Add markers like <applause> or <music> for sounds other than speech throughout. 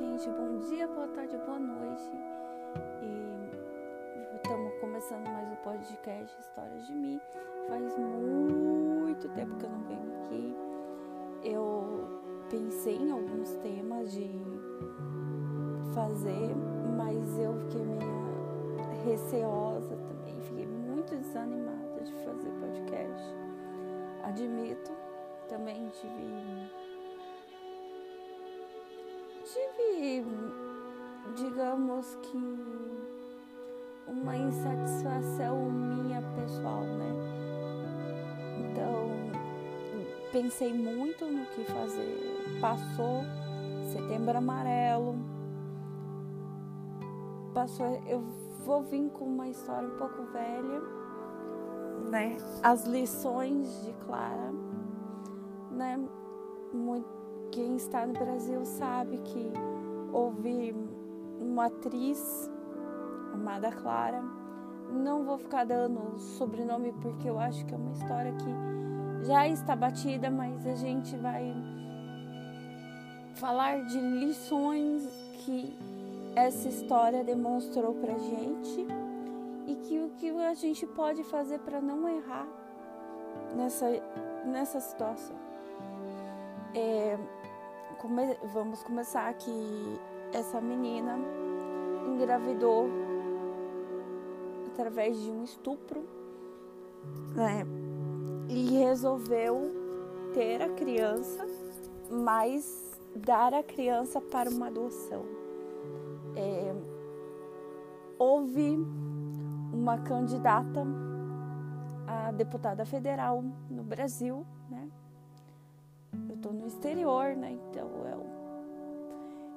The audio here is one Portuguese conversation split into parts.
gente, bom dia, boa tarde, boa noite. E estamos começando mais o podcast Histórias de mim. Faz muito tempo que eu não venho aqui. Eu pensei em alguns temas de fazer, mas eu fiquei meio receosa também. Fiquei muito desanimada de fazer podcast. Admito, também tive tive, digamos que, uma insatisfação minha pessoal, né? Então, pensei muito no que fazer. Passou setembro amarelo. Passou, eu vou vir com uma história um pouco velha, né? As lições de Clara, né? Muito quem está no Brasil sabe que houve uma atriz, Amada Clara. Não vou ficar dando sobrenome porque eu acho que é uma história que já está batida, mas a gente vai falar de lições que essa história demonstrou pra gente e que o que a gente pode fazer para não errar nessa, nessa situação. É, come vamos começar que essa menina engravidou através de um estupro, né? E resolveu ter a criança, mas dar a criança para uma adoção. É, houve uma candidata a deputada federal no Brasil, né? Tô no exterior, né? Então é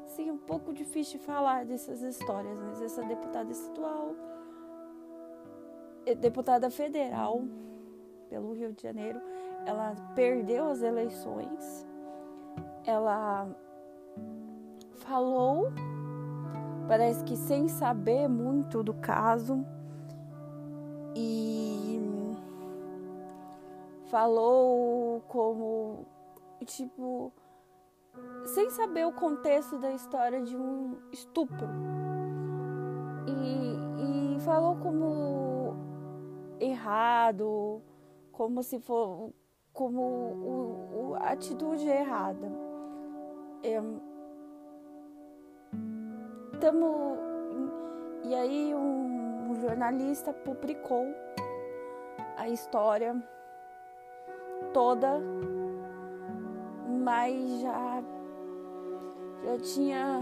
assim, um pouco difícil falar dessas histórias, mas essa deputada estadual, é deputada federal pelo Rio de Janeiro, ela perdeu as eleições, ela falou, parece que sem saber muito do caso, e falou como tipo, sem saber o contexto da história de um estupro. E, e falou como errado, como se for como o, o, a atitude errada. É, e aí um, um jornalista publicou a história toda mas já já tinha,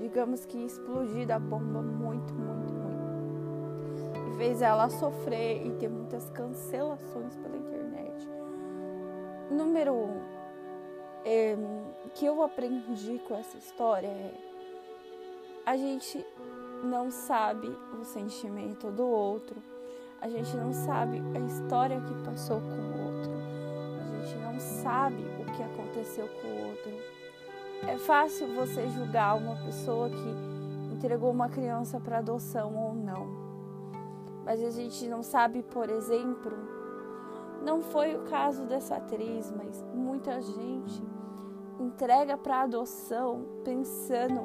digamos que explodido a bomba muito, muito, muito. E fez ela sofrer e ter muitas cancelações pela internet. Número um, é, que eu aprendi com essa história é a gente não sabe o sentimento do outro, a gente não sabe a história que passou com o outro, gente não sabe que aconteceu com o outro. É fácil você julgar uma pessoa que entregou uma criança para adoção ou não. Mas a gente não sabe, por exemplo, não foi o caso dessa atriz, mas muita gente entrega para adoção pensando.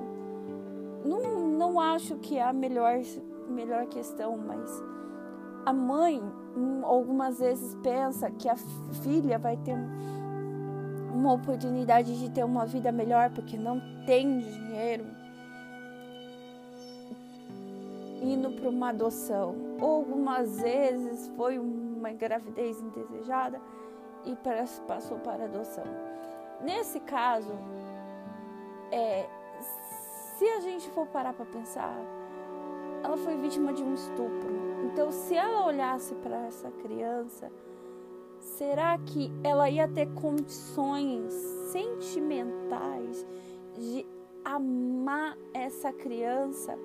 Não, não acho que é a melhor, melhor questão, mas a mãe hum, algumas vezes pensa que a filha vai ter uma oportunidade de ter uma vida melhor porque não tem dinheiro, indo para uma adoção. Ou algumas vezes foi uma gravidez indesejada e passou para adoção. Nesse caso, é, se a gente for parar para pensar, ela foi vítima de um estupro. Então, se ela olhasse para essa criança, será que ela ia ter condições sentimentais de amar essa criança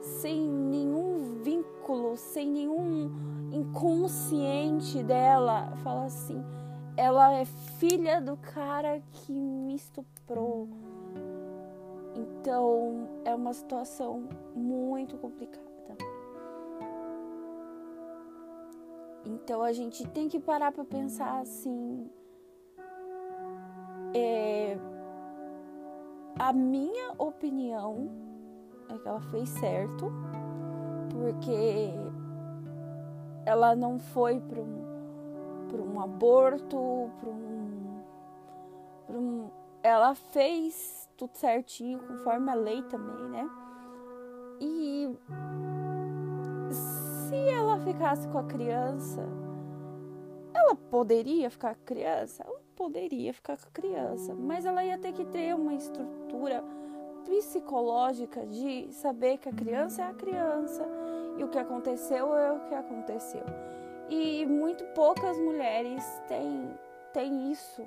sem nenhum vínculo, sem nenhum inconsciente dela? Fala assim, ela é filha do cara que me estuprou. Então é uma situação muito complicada. Então a gente tem que parar para pensar assim. É, a minha opinião é que ela fez certo, porque ela não foi para um, um aborto, para um, um. Ela fez tudo certinho, conforme a lei também, né? E se ela ficasse com a criança, ela poderia ficar com a criança? Ela poderia ficar com a criança, mas ela ia ter que ter uma estrutura psicológica de saber que a criança é a criança e o que aconteceu é o que aconteceu. E muito poucas mulheres têm, têm isso.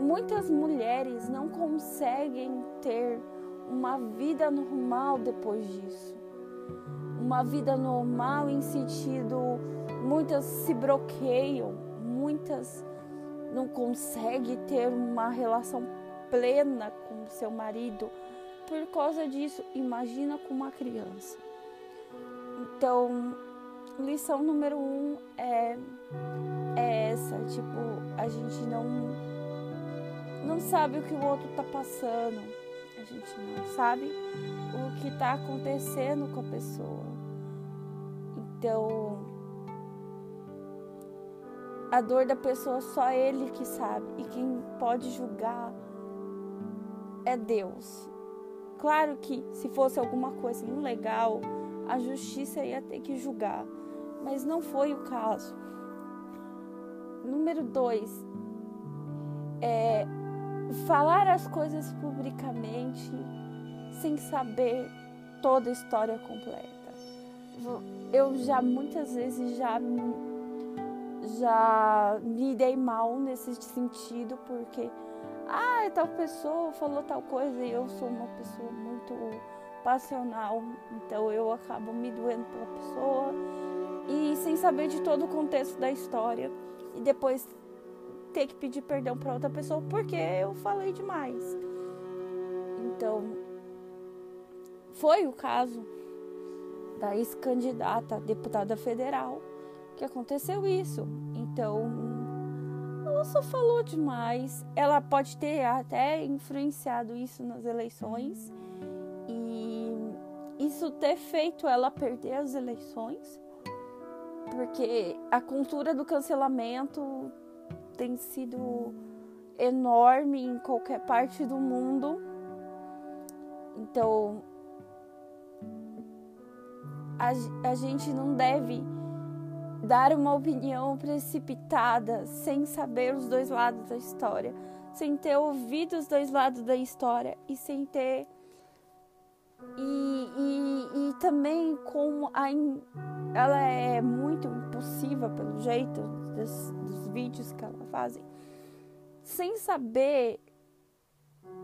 Muitas mulheres não conseguem ter uma vida normal depois disso. Uma vida normal em sentido, muitas se bloqueiam, muitas não conseguem ter uma relação plena com seu marido por causa disso. Imagina com uma criança. Então, lição número um é, é essa, tipo, a gente não não sabe o que o outro tá passando, a gente não sabe o que tá acontecendo com a pessoa. Então, a dor da pessoa só ele que sabe e quem pode julgar é Deus. Claro que se fosse alguma coisa ilegal, a justiça ia ter que julgar, mas não foi o caso. Número dois, é falar as coisas publicamente sem saber toda a história completa. Eu já muitas vezes já já me dei mal nesse sentido porque ah, tal pessoa falou tal coisa e eu sou uma pessoa muito passional, então eu acabo me doendo pela pessoa e sem saber de todo o contexto da história e depois ter que pedir perdão para outra pessoa porque eu falei demais. Então, foi o caso da ex-candidata deputada federal que aconteceu isso. Então, ela só falou demais. Ela pode ter até influenciado isso nas eleições e isso ter feito ela perder as eleições, porque a cultura do cancelamento tem sido enorme em qualquer parte do mundo. Então, a, a gente não deve dar uma opinião precipitada sem saber os dois lados da história, sem ter ouvido os dois lados da história e sem ter. E, e, também como a, ela é muito impulsiva pelo jeito dos, dos vídeos que ela fazem, sem saber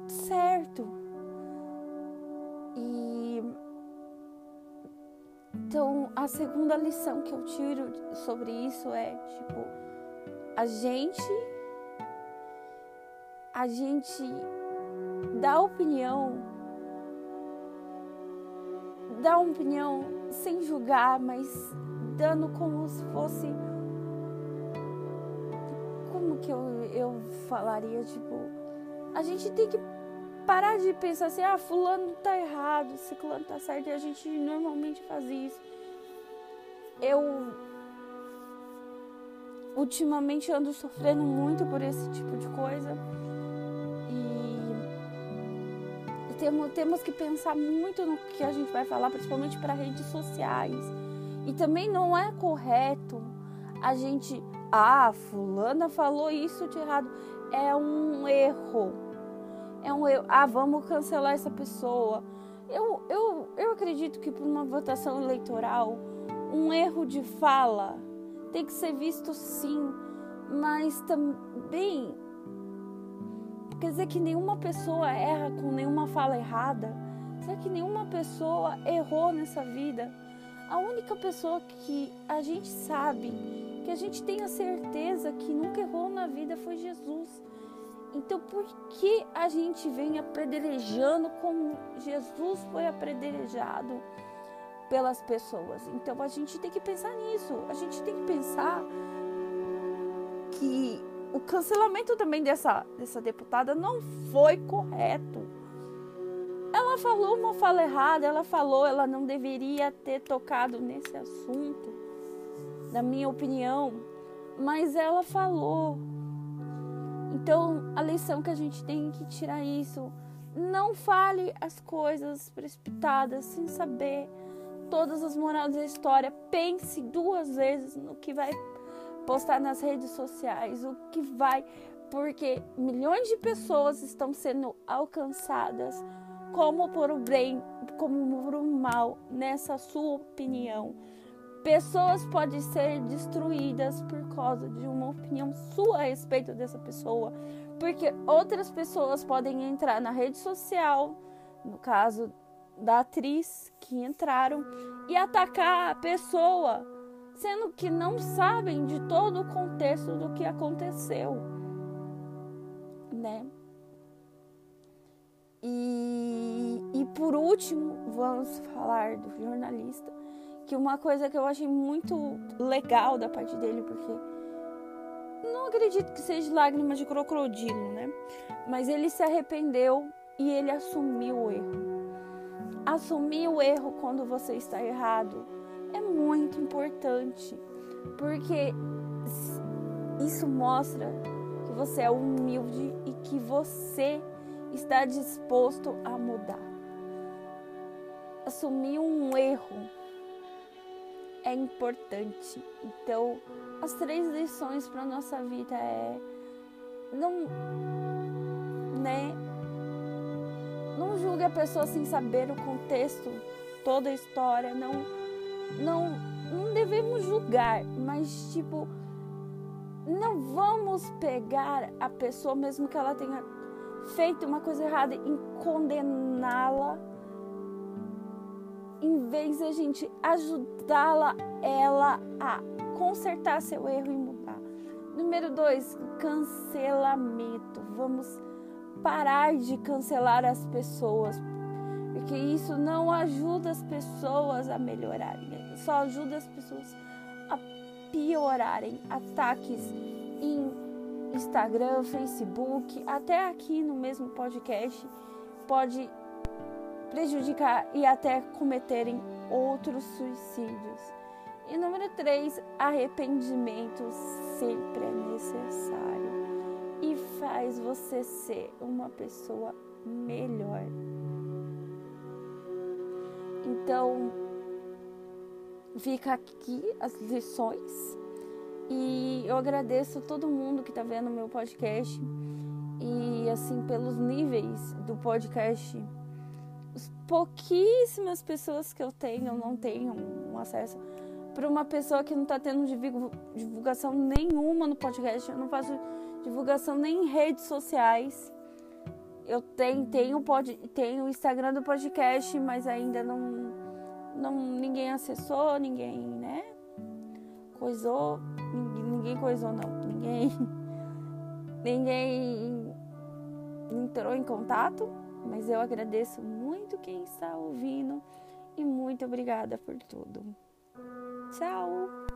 certo. E então, a segunda lição que eu tiro sobre isso é, tipo, a gente a gente dá opinião uma opinião sem julgar, mas dando como se fosse como que eu, eu falaria, tipo, a gente tem que parar de pensar assim, ah, fulano tá errado, ciclano tá certo, e a gente normalmente faz isso. Eu ultimamente ando sofrendo muito por esse tipo de coisa. Temos, temos que pensar muito no que a gente vai falar, principalmente para redes sociais. E também não é correto a gente, ah, fulana falou isso de errado. É um erro é um eu, ah, vamos cancelar essa pessoa. Eu, eu, eu acredito que para uma votação eleitoral, um erro de fala tem que ser visto sim, mas também quer dizer que nenhuma pessoa erra com nenhuma fala errada. Será que nenhuma pessoa errou nessa vida? A única pessoa que a gente sabe, que a gente tem a certeza que nunca errou na vida foi Jesus. Então, por que a gente vem apedrejando como Jesus foi apedrejado pelas pessoas? Então, a gente tem que pensar nisso. A gente tem que pensar que o cancelamento também dessa, dessa deputada não foi correto. ela falou uma fala errada, ela falou, ela não deveria ter tocado nesse assunto, na minha opinião, mas ela falou. Então, a lição que a gente tem que tirar isso, não fale as coisas precipitadas sem saber todas as morais da história. Pense duas vezes no que vai postar nas redes sociais, o que vai, porque milhões de pessoas estão sendo alcançadas como por o bem, como por o mal, nessa sua opinião. Pessoas podem ser destruídas por causa de uma opinião sua a respeito dessa pessoa, porque outras pessoas podem entrar na rede social, no caso da atriz que entraram, e atacar a pessoa, sendo que não sabem de todo o contexto do que aconteceu, né? E, e por último, vamos falar do jornalista, que uma coisa que eu achei muito legal da parte dele, porque não acredito que seja lágrimas de crocodilo, né? Mas ele se arrependeu e ele assumiu o erro. Assumir o erro quando você está errado é muito importante, porque isso mostra que você é humilde e que você está disposto a mudar. Assumir um erro é importante. Então, as três lições para nossa vida é não né? Não julgue a pessoa sem saber o contexto, toda a história, não não não devemos julgar, mas tipo não vamos pegar a pessoa mesmo que ela tenha feito uma coisa errada e condená-la em vez de a gente ajudá-la ela a consertar seu erro e mudar. Número dois, cancelamento. Vamos parar de cancelar as pessoas, porque isso não ajuda as pessoas a melhorarem, só ajuda as pessoas a piorarem. Ataques em Instagram, Facebook, até aqui no mesmo podcast pode prejudicar e até cometerem outros suicídios. E número 3, arrependimento sempre é necessário e faz você ser uma pessoa melhor. Então, fica aqui as lições e eu agradeço todo mundo que está vendo meu podcast e assim pelos níveis do podcast pouquíssimas pessoas que eu tenho não tenho um acesso para uma pessoa que não está tendo divulgação nenhuma no podcast. Eu não faço divulgação nem em redes sociais. Eu tenho, tenho, pod, tenho o Instagram do podcast, mas ainda não, não ninguém acessou, ninguém, né? Coisou, ninguém, ninguém coisou não, ninguém, <laughs> ninguém entrou em contato, mas eu agradeço muito quem está ouvindo e muito obrigada por tudo. Tchau!